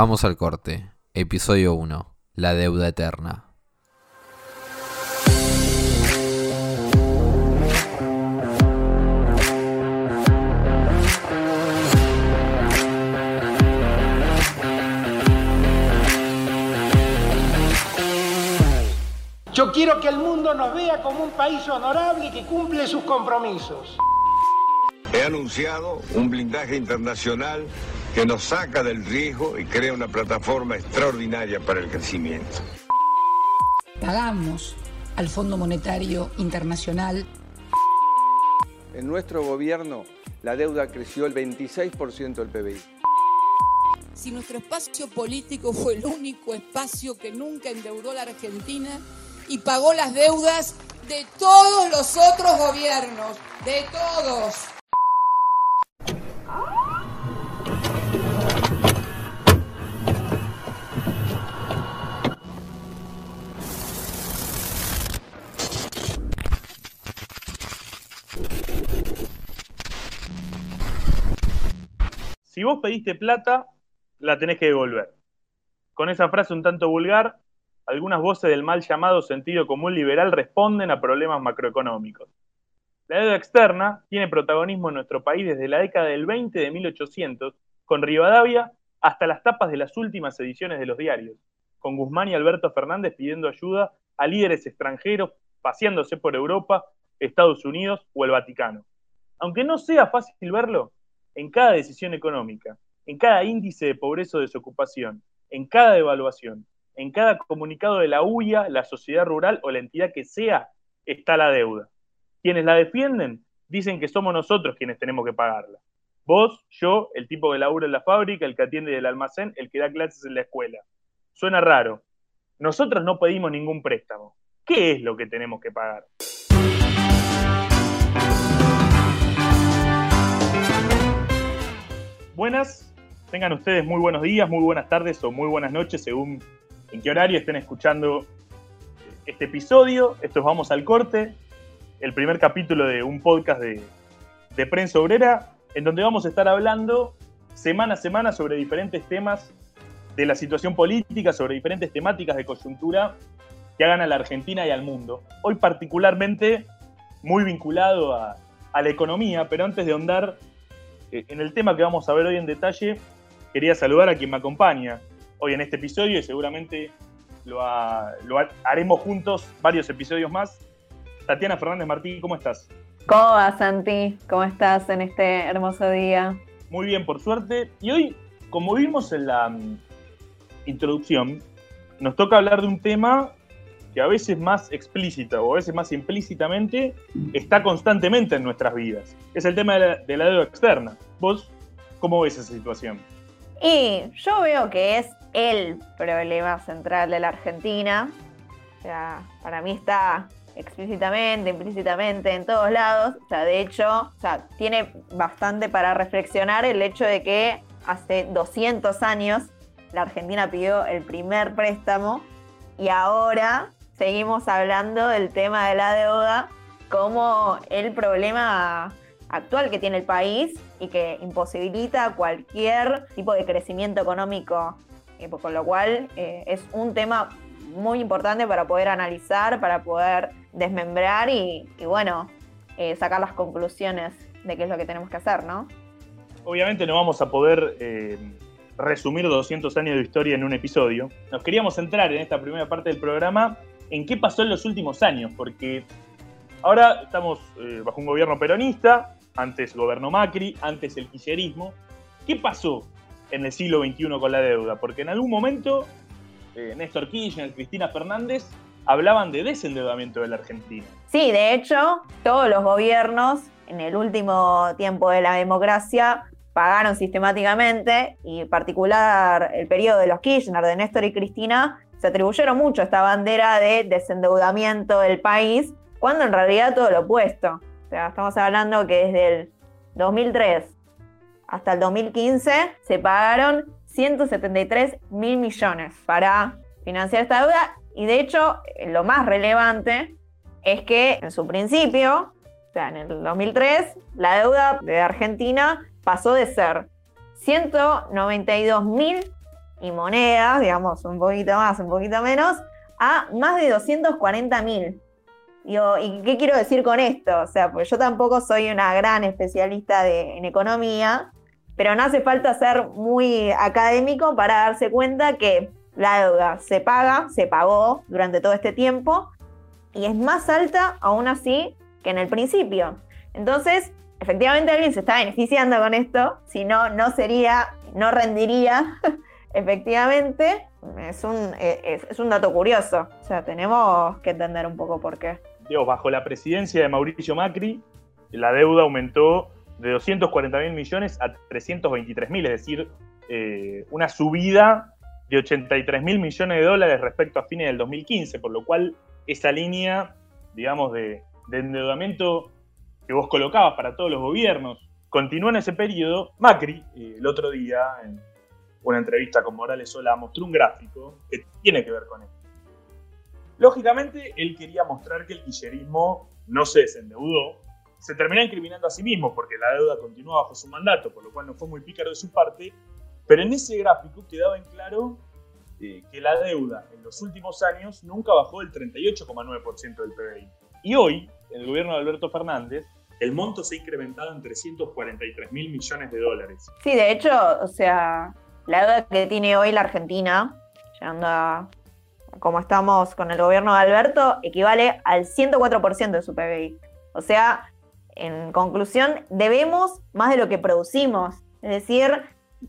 Vamos al corte. Episodio 1. La deuda eterna. Yo quiero que el mundo nos vea como un país honorable que cumple sus compromisos. He anunciado un blindaje internacional que nos saca del riesgo y crea una plataforma extraordinaria para el crecimiento. Pagamos al Fondo Monetario Internacional. En nuestro gobierno la deuda creció el 26% del PBI. Si nuestro espacio político fue el único espacio que nunca endeudó a la Argentina y pagó las deudas de todos los otros gobiernos, de todos. Si vos pediste plata, la tenés que devolver. Con esa frase un tanto vulgar, algunas voces del mal llamado sentido común liberal responden a problemas macroeconómicos. La deuda externa tiene protagonismo en nuestro país desde la década del 20 de 1800, con Rivadavia hasta las tapas de las últimas ediciones de los diarios, con Guzmán y Alberto Fernández pidiendo ayuda a líderes extranjeros paseándose por Europa, Estados Unidos o el Vaticano. Aunque no sea fácil verlo, en cada decisión económica, en cada índice de pobreza o desocupación, en cada devaluación, en cada comunicado de la UIA, la sociedad rural o la entidad que sea, está la deuda. Quienes la defienden dicen que somos nosotros quienes tenemos que pagarla. Vos, yo, el tipo que labura en la fábrica, el que atiende del almacén, el que da clases en la escuela. Suena raro. Nosotros no pedimos ningún préstamo. ¿Qué es lo que tenemos que pagar? Buenas, tengan ustedes muy buenos días, muy buenas tardes o muy buenas noches según en qué horario estén escuchando este episodio. Esto es Vamos al Corte, el primer capítulo de un podcast de, de Prensa Obrera, en donde vamos a estar hablando semana a semana sobre diferentes temas de la situación política, sobre diferentes temáticas de coyuntura que hagan a la Argentina y al mundo. Hoy particularmente muy vinculado a, a la economía, pero antes de ahondar en el tema que vamos a ver hoy en detalle, quería saludar a quien me acompaña hoy en este episodio y seguramente lo, lo haremos juntos varios episodios más. Tatiana Fernández Martín, ¿cómo estás? ¿Cómo vas, Santi? ¿Cómo estás en este hermoso día? Muy bien, por suerte. Y hoy, como vimos en la mm, introducción, nos toca hablar de un tema a veces más explícita o a veces más implícitamente está constantemente en nuestras vidas. Es el tema de la, de la deuda externa. ¿Vos cómo ves esa situación? Y yo veo que es el problema central de la Argentina. O sea, para mí está explícitamente, implícitamente, en todos lados. O sea, de hecho, o sea, tiene bastante para reflexionar el hecho de que hace 200 años la Argentina pidió el primer préstamo y ahora seguimos hablando del tema de la deuda como el problema actual que tiene el país y que imposibilita cualquier tipo de crecimiento económico, eh, con lo cual eh, es un tema muy importante para poder analizar, para poder desmembrar y, bueno, eh, sacar las conclusiones de qué es lo que tenemos que hacer, ¿no? Obviamente no vamos a poder resumir 200 años de historia en un episodio. Nos queríamos centrar en esta primera parte del programa en qué pasó en los últimos años, porque ahora estamos bajo un gobierno peronista, antes gobernó Macri, antes el kirchnerismo. ¿Qué pasó en el siglo XXI con la deuda? Porque en algún momento eh, Néstor Kirchner, Cristina Fernández hablaban de desendeudamiento de la Argentina. Sí, de hecho, todos los gobiernos en el último tiempo de la democracia pagaron sistemáticamente, y en particular el periodo de los Kirchner, de Néstor y Cristina, se atribuyeron mucho esta bandera de desendeudamiento del país, cuando en realidad todo lo opuesto. O sea, estamos hablando que desde el 2003 hasta el 2015 se pagaron 173 mil millones para financiar esta deuda y de hecho lo más relevante es que en su principio, o sea, en el 2003, la deuda de Argentina pasó de ser 192 mil y monedas, digamos, un poquito más, un poquito menos, a más de 240 mil. ¿Y qué quiero decir con esto? O sea, pues yo tampoco soy una gran especialista en economía, pero no hace falta ser muy académico para darse cuenta que la deuda se paga, se pagó durante todo este tiempo y es más alta aún así que en el principio. Entonces, efectivamente alguien se está beneficiando con esto, si no, no sería, no rendiría efectivamente. Es un, es, un dato curioso, o sea, tenemos que entender un poco por qué. Dios, bajo la presidencia de Mauricio Macri, la deuda aumentó de 240 mil millones a 323 mil, es decir, eh, una subida de 83 mil millones de dólares respecto a fines del 2015, por lo cual esa línea, digamos, de, endeudamiento que vos colocabas para todos los gobiernos, continuó en ese periodo. Macri, eh, el otro día, en una entrevista con Morales Sola, mostró un gráfico que tiene que ver con esto. Lógicamente, él quería mostrar que el kirchnerismo no se desendeudó, se terminó incriminando a sí mismo porque la deuda continúa bajo su mandato, por lo cual no fue muy pícaro de su parte, pero en ese gráfico quedaba en claro eh, que la deuda en los últimos años nunca bajó del 38,9% del PBI. Y hoy, en el gobierno de Alberto Fernández, el monto se ha incrementado en 343 mil millones de dólares. Sí, de hecho, o sea, la deuda que tiene hoy la Argentina, llegando a como estamos con el gobierno de Alberto, equivale al 104% de su PBI. O sea, en conclusión, debemos más de lo que producimos. Es decir,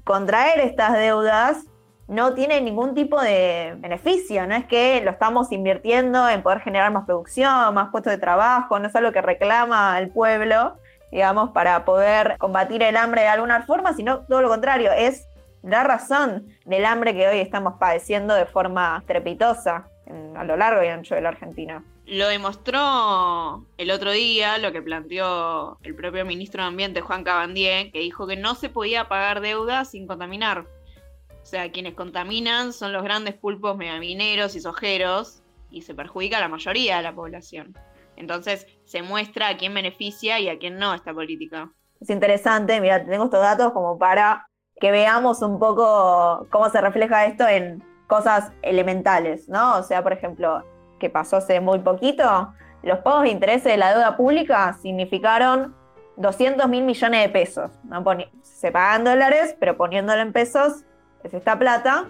contraer estas deudas no tiene ningún tipo de beneficio, no es que lo estamos invirtiendo en poder generar más producción, más puestos de trabajo, no es algo que reclama el pueblo, digamos, para poder combatir el hambre de alguna forma, sino todo lo contrario, es la razón del hambre que hoy estamos padeciendo de forma estrepitosa a lo largo y ancho de la Argentina. Lo demostró el otro día lo que planteó el propio ministro de Ambiente, Juan Cabandier, que dijo que no se podía pagar deuda sin contaminar. O sea, quienes contaminan son los grandes pulpos megamineros y sojeros y se perjudica a la mayoría de la población. Entonces se muestra a quién beneficia y a quién no esta política. Es interesante, mira, tengo estos datos como para que veamos un poco cómo se refleja esto en cosas elementales, ¿no? O sea, por ejemplo, que pasó hace muy poquito, los pagos de interés de la deuda pública significaron 200 mil millones de pesos. ¿no? Se pagan dólares, pero poniéndolo en pesos es esta plata.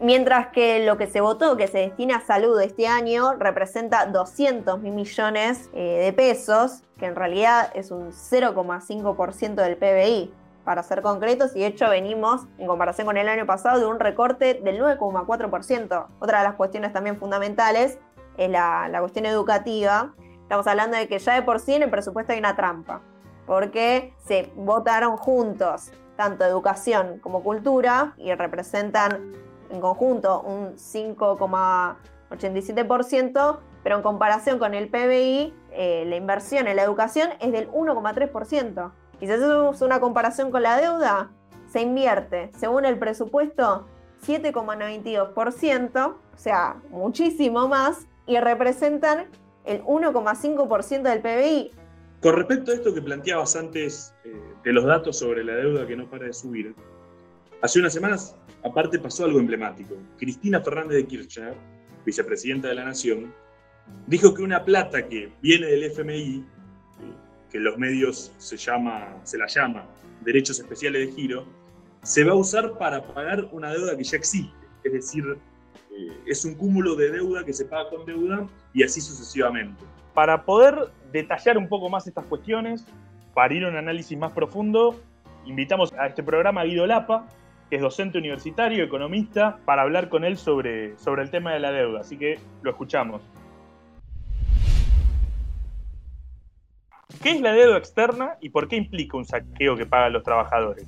Mientras que lo que se votó, que se destina a salud este año, representa 200 mil millones eh, de pesos, que en realidad es un 0,5% del PBI para ser concretos, y de hecho venimos, en comparación con el año pasado, de un recorte del 9,4%. Otra de las cuestiones también fundamentales es la, cuestión educativa. Estamos hablando de que ya de por sí en el presupuesto hay una trampa, porque se votaron juntos tanto educación como cultura y representan en conjunto un 5,87%, pero en comparación con el PBI, eh, la inversión en la educación es del 1,3%. Y si hacemos una comparación con la deuda, se invierte, según el presupuesto, 7,92%, o sea, muchísimo más, y representan el 1,5% del PBI. Con respecto a esto que planteabas antes eh, de los datos sobre la deuda que no para de subir, hace unas semanas, aparte, pasó algo emblemático. Cristina Fernández de Kirchner, vicepresidenta de la Nación, dijo que una plata que viene del FMI que los medios se, llama, se la llama derechos especiales de giro, se va a usar para pagar una deuda que ya existe. Es decir, eh, es un cúmulo de deuda que se paga con deuda y así sucesivamente. Para poder detallar un poco más estas cuestiones, para ir a un análisis más profundo, invitamos a este programa a Guido Lapa, que es docente universitario, economista, para hablar con él sobre, sobre el tema de la deuda. Así que lo escuchamos. ¿Qué es la deuda externa y por qué implica un saqueo que pagan los trabajadores?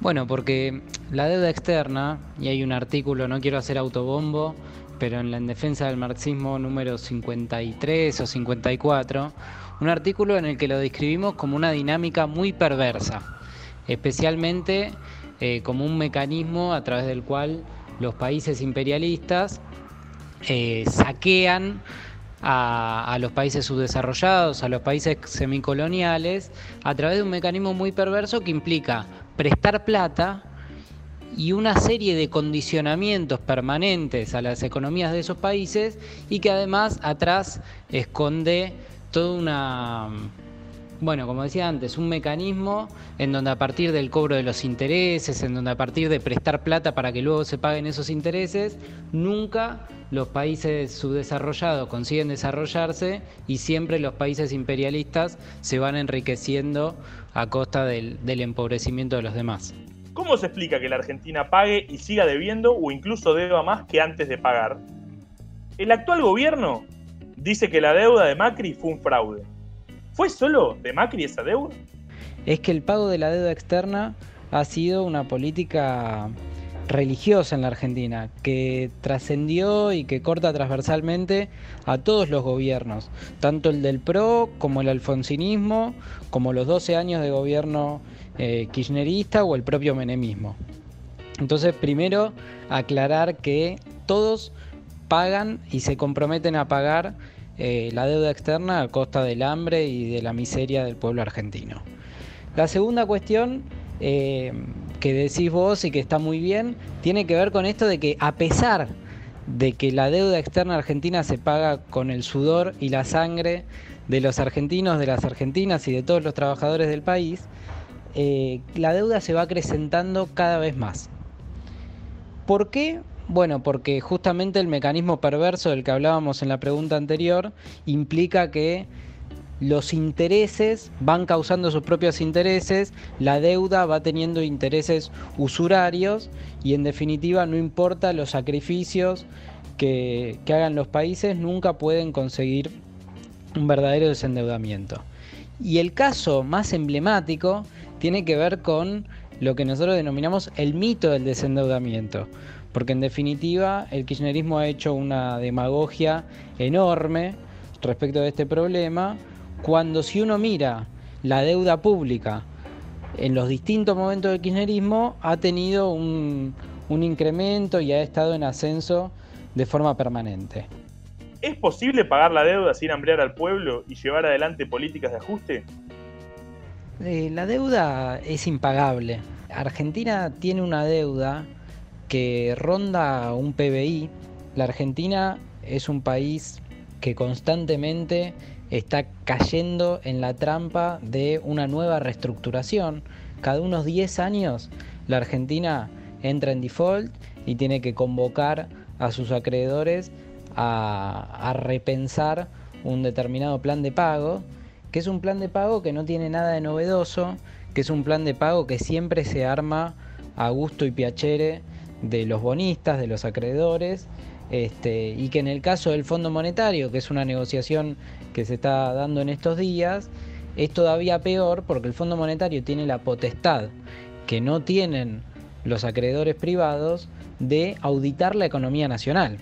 Bueno, porque la deuda externa, y hay un artículo, no quiero hacer autobombo, pero en la en defensa del marxismo número 53 o 54, un artículo en el que lo describimos como una dinámica muy perversa, especialmente eh, como un mecanismo a través del cual los países imperialistas eh, saquean a, los países subdesarrollados, a los países semicoloniales, a través de un mecanismo muy perverso que implica prestar plata y una serie de condicionamientos permanentes a las economías de esos países y que además atrás esconde toda una bueno, como decía antes, un mecanismo en donde a partir del cobro de los intereses, en donde a partir de prestar plata para que luego se paguen esos intereses, nunca los países subdesarrollados consiguen desarrollarse y siempre los países imperialistas se van enriqueciendo a costa del, empobrecimiento de los demás. ¿Cómo se explica que la Argentina pague y siga debiendo o incluso deba más que antes de pagar? El actual gobierno dice que la deuda de Macri fue un fraude. ¿Fue solo de Macri esa deuda? Es que el pago de la deuda externa ha sido una política religiosa en la Argentina, que trascendió y que corta transversalmente a todos los gobiernos, tanto el del PRO como el alfonsinismo, como los 12 años de gobierno eh, kirchnerista o el propio menemismo. Entonces, primero, aclarar que todos pagan y se comprometen a pagar eh, la deuda externa a costa del hambre y de la miseria del pueblo argentino. La segunda cuestión eh, que decís vos y que está muy bien tiene que ver con esto de que a pesar de que la deuda externa argentina se paga con el sudor y la sangre de los argentinos, de las argentinas y de todos los trabajadores del país, eh, la deuda se va acrecentando cada vez más. ¿Por qué? Bueno, porque justamente el mecanismo perverso del que hablábamos en la pregunta anterior implica que los intereses van causando sus propios intereses, la deuda va teniendo intereses usurarios y en definitiva no importa los sacrificios que, hagan los países, nunca pueden conseguir un verdadero desendeudamiento. Y el caso más emblemático tiene que ver con lo que nosotros denominamos el mito del desendeudamiento porque en definitiva el kirchnerismo ha hecho una demagogia enorme respecto de este problema, cuando si uno mira la deuda pública en los distintos momentos del kirchnerismo ha tenido un, un incremento y ha estado en ascenso de forma permanente. ¿Es posible pagar la deuda sin hambrear al pueblo y llevar adelante políticas de ajuste? Eh, la deuda es impagable. Argentina tiene una deuda que ronda un PBI. La Argentina es un país que constantemente está cayendo en la trampa de una nueva reestructuración. Cada unos 10 años la Argentina entra en default y tiene que convocar a sus acreedores a, repensar un determinado plan de pago, que es un plan de pago que no tiene nada de novedoso, que es un plan de pago que siempre se arma a gusto y piacere de los bonistas, de los acreedores, este, y que en el caso del Fondo Monetario, que es una negociación que se está dando en estos días, es todavía peor porque el Fondo Monetario tiene la potestad que no tienen los acreedores privados de auditar la economía nacional.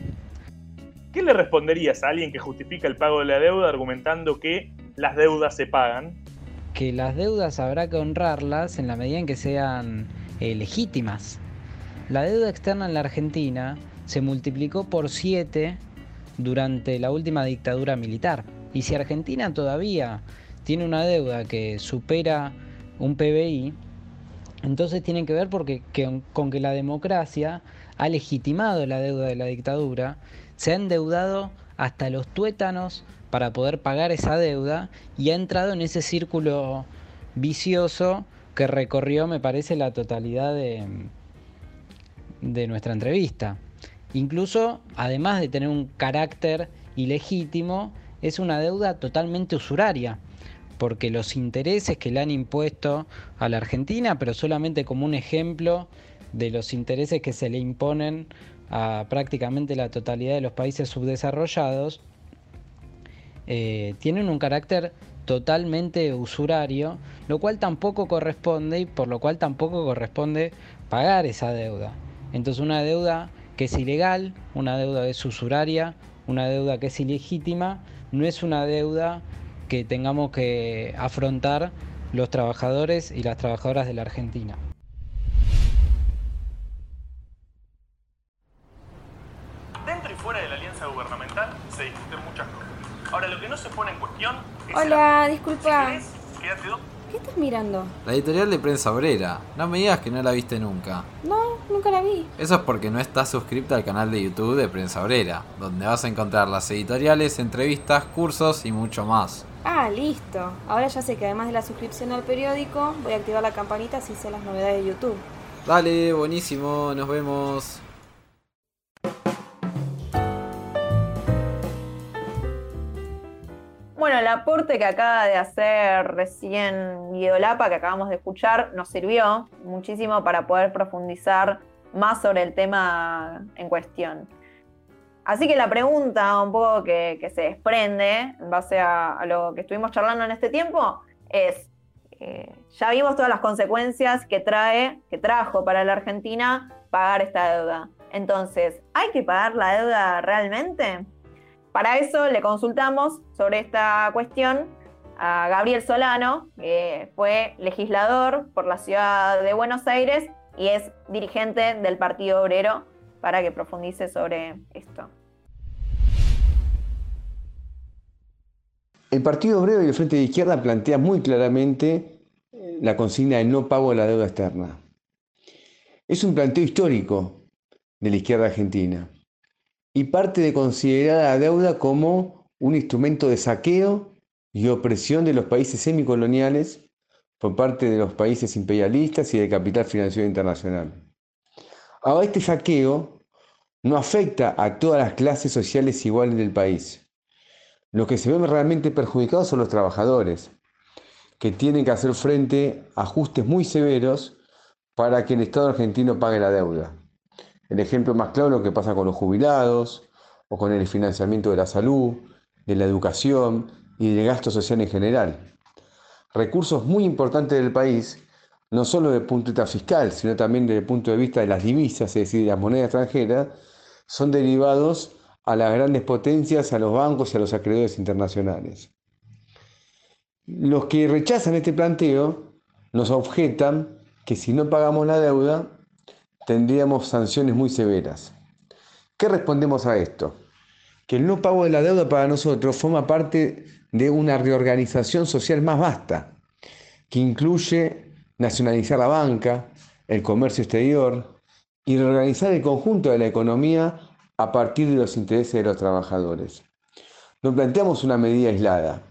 ¿Qué le responderías a alguien que justifica el pago de la deuda argumentando que las deudas se pagan? Que las deudas habrá que honrarlas en la medida en que sean eh, legítimas. La deuda externa en la Argentina se multiplicó por 7 durante la última dictadura militar. Y si Argentina todavía tiene una deuda que supera un PBI, entonces tiene que ver porque, que, con que la democracia ha legitimado la deuda de la dictadura, se ha endeudado hasta los tuétanos para poder pagar esa deuda y ha entrado en ese círculo vicioso que recorrió, me parece, la totalidad de, de nuestra entrevista. Incluso, además de tener un carácter ilegítimo, es una deuda totalmente usuraria, porque los intereses que le han impuesto a la Argentina, pero solamente como un ejemplo de los intereses que se le imponen a prácticamente la totalidad de los países subdesarrollados, eh, tienen un carácter totalmente usurario, lo cual tampoco corresponde y por lo cual tampoco corresponde pagar esa deuda. Entonces una deuda que es ilegal, una deuda que es usuraria, una deuda que es ilegítima, no es una deuda que tengamos que afrontar los trabajadores y las trabajadoras de la Argentina. Dentro y fuera de la alianza gubernamental se discuten muchas cosas. Ahora, lo que no se pone en cuestión es... Hola, disculpa. Si querés, quédate dos ¿Qué estás mirando? La editorial de Prensa Obrera. No me digas que no la viste nunca. No, nunca la vi. Eso es porque no estás suscripta al canal de YouTube de Prensa Obrera, donde vas a encontrar las editoriales, entrevistas, cursos y mucho más. Ah, listo. Ahora ya sé que además de la suscripción al periódico, voy a activar la campanita si sé las novedades de YouTube. Dale, buenísimo, nos vemos. Bueno, el aporte que acaba de hacer recién Guido Lapa, que acabamos de escuchar, nos sirvió muchísimo para poder profundizar más sobre el tema en cuestión. Así que la pregunta un poco que, se desprende en base a, lo que estuvimos charlando en este tiempo es, eh, ya vimos todas las consecuencias que trae, que trajo para la Argentina pagar esta deuda. Entonces, ¿hay que pagar la deuda realmente? Para eso le consultamos sobre esta cuestión a Gabriel Solano, que fue legislador por la ciudad de Buenos Aires y es dirigente del Partido Obrero, para que profundice sobre esto. El Partido Obrero y el Frente de Izquierda plantean muy claramente la consigna de no pago de la deuda externa. Es un planteo histórico de la izquierda argentina y parte de considerar la deuda como un instrumento de saqueo y opresión de los países semicoloniales por parte de los países imperialistas y del capital financiero internacional. Ahora, este saqueo no afecta a todas las clases sociales iguales del país. Los que se ven realmente perjudicados son los trabajadores, que tienen que hacer frente a ajustes muy severos para que el Estado argentino pague la deuda. El ejemplo más claro es lo que pasa con los jubilados o con el financiamiento de la salud, de la educación y del gasto social en general. Recursos muy importantes del país, no solo desde el punto de vista fiscal, sino también desde el punto de vista de las divisas, es decir, de las monedas extranjeras, son derivados a las grandes potencias, a los bancos y a los acreedores internacionales. Los que rechazan este planteo nos objetan que si no pagamos la deuda, tendríamos sanciones muy severas. ¿Qué respondemos a esto? Que el no pago de la deuda para nosotros forma parte de una reorganización social más vasta, que incluye nacionalizar la banca, el comercio exterior y reorganizar el conjunto de la economía a partir de los intereses de los trabajadores. No planteamos una medida aislada.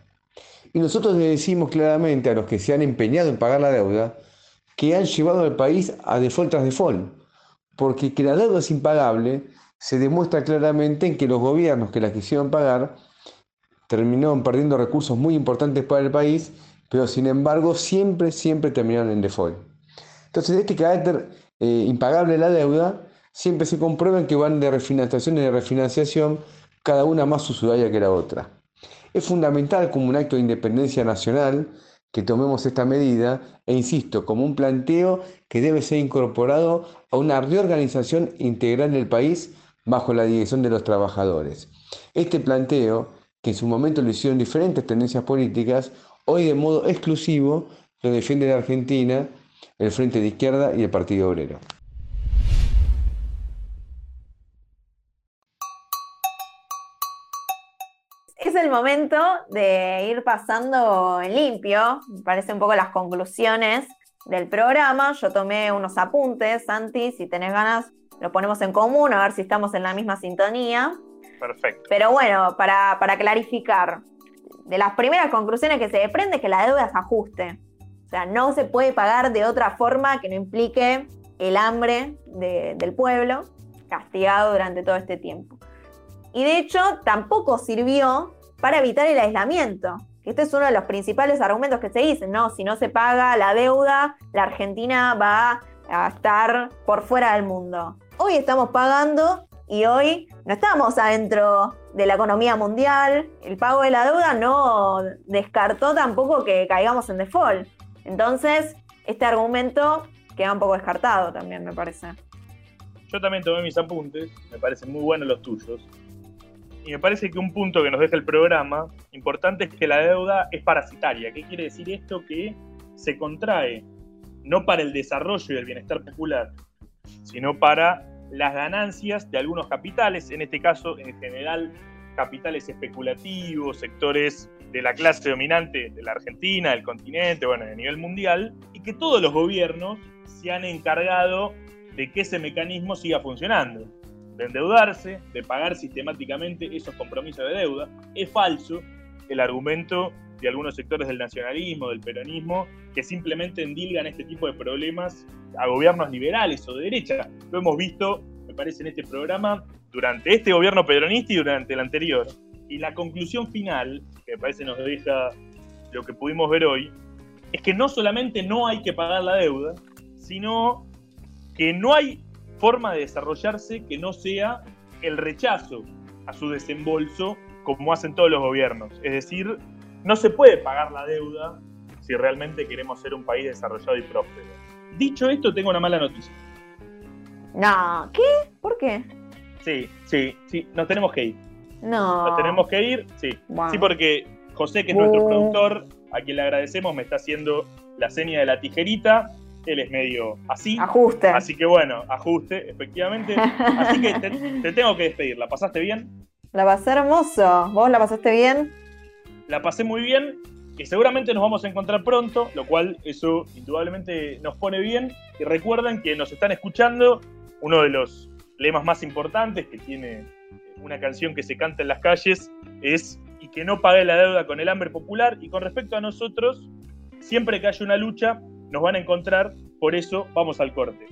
Y nosotros le decimos claramente a los que se han empeñado en pagar la deuda que han llevado al país a default tras default, porque que la deuda es impagable se demuestra claramente en que los gobiernos que la quisieron pagar terminaron perdiendo recursos muy importantes para el país, pero sin embargo siempre, siempre terminaron en default. Entonces, este carácter eh, impagable de la deuda siempre se comprueba en que van de refinanciación de refinanciación, cada una más usuaria que la otra. Es fundamental como un acto de independencia nacional que tomemos esta medida e insisto, como un planteo que debe ser incorporado a una reorganización integral del país bajo la dirección de los trabajadores. Este planteo, que en su momento lo hicieron diferentes tendencias políticas, hoy de modo exclusivo lo defiende la Argentina, el Frente de Izquierda y el Partido Obrero. Momento de ir pasando en limpio, me parece un poco las conclusiones del programa. Yo tomé unos apuntes, Santi, si tenés ganas, lo ponemos en común, a ver si estamos en la misma sintonía. Perfecto. Pero bueno, para, clarificar, de las primeras conclusiones que se desprende es que la deuda es ajuste. O sea, no se puede pagar de otra forma que no implique el hambre del pueblo castigado durante todo este tiempo. Y de hecho, tampoco sirvió para evitar el aislamiento. Este es uno de los principales argumentos que se dicen, ¿no? Si no se paga la deuda, la Argentina va a estar por fuera del mundo. Hoy estamos pagando y hoy no estamos adentro de la economía mundial. El pago de la deuda no descartó tampoco que caigamos en default. Entonces, este argumento queda un poco descartado también, me parece. Yo también tomé mis apuntes, me parecen muy buenos los tuyos. Y me parece que un punto que nos deja el programa importante es que la deuda es parasitaria. ¿Qué quiere decir esto? Que se contrae no para el desarrollo y el bienestar popular, sino para las ganancias de algunos capitales, en este caso en general capitales especulativos, sectores de la clase dominante de la Argentina, del continente, bueno, a nivel mundial, y que todos los gobiernos se han encargado de que ese mecanismo siga funcionando, de endeudarse, de pagar sistemáticamente esos compromisos de deuda. Es falso el argumento de algunos sectores del nacionalismo, del peronismo, que simplemente endilgan este tipo de problemas a gobiernos liberales o de derecha. Lo hemos visto, me parece, en este programa durante este gobierno peronista y durante el anterior. Y la conclusión final, que me parece nos deja lo que pudimos ver hoy, es que no solamente no hay que pagar la deuda, sino que no hay forma de desarrollarse que no sea el rechazo a su desembolso como hacen todos los gobiernos. Es decir, no se puede pagar la deuda si realmente queremos ser un país desarrollado y próspero. Dicho esto, tengo una mala noticia. No, ¿qué? ¿Por qué? Sí, sí, sí, nos tenemos que ir. No. Nos tenemos que ir, sí. Wow. Sí, porque José, que es nuestro productor, a quien le agradecemos, me está haciendo la seña de la tijerita. Él es medio así. Ajuste. Así que bueno, ajuste, efectivamente. Así que te, te tengo que despedir. ¿La pasaste bien? La pasé hermoso. ¿Vos la pasaste bien? La pasé muy bien y seguramente nos vamos a encontrar pronto, lo cual eso indudablemente nos pone bien. Y recuerden que nos están escuchando uno de los lemas más importantes que tiene una canción que se canta en las calles es y que no pague la deuda con el hambre popular y con respecto a nosotros, siempre que haya una lucha nos van a encontrar, por eso vamos al corte.